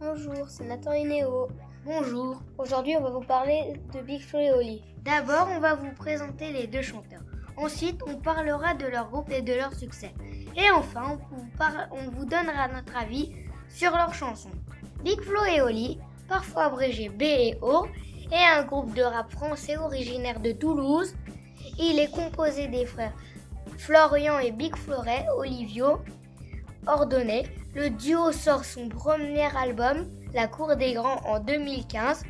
Bonjour, c'est Nathan et Néo. Bonjour. Aujourd'hui, on va vous parler de Big Flo et Oli. D'abord, on va vous présenter les deux chanteurs. Ensuite, on parlera de leur groupe et de leur succès. Et enfin, on vous, par- on vous donnera notre avis sur leurs chansons. Big Flo et Oli, parfois abrégé B et O, est un groupe de rap français originaire de Toulouse. Il est composé des frères Florian et Big Floret, Olivio, Ordonné. Le duo sort son premier album, La Cour des Grands, en 2015.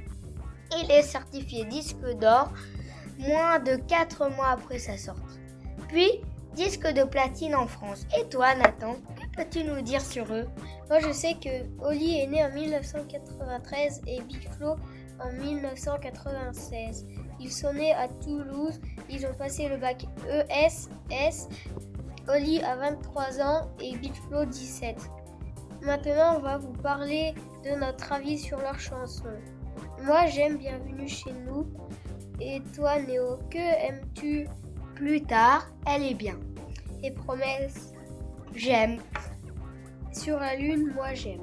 Il est certifié disque d'or moins de 4 mois après sa sortie. Puis, disque de platine en France. Et toi, Nathan, que peux-tu nous dire sur eux? Moi, je sais que Oli est né en 1993 et Big Flo en 1996. Ils sont nés à Toulouse. Ils ont passé le bac ESS. Oli a 23 ans et Big Flo 17. Maintenant, on va vous parler de notre avis sur leurs chansons. Moi, j'aime Bienvenue chez nous. Et toi, Néo, que aimes-tu Plus tard, elle est bien. Et Promesse J'aime. Sur la Lune, moi j'aime.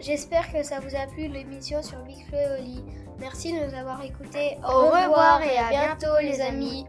J'espère que ça vous a plu l'émission sur Big Oli. Merci de nous avoir écoutés. Au revoir et à bientôt, les amis.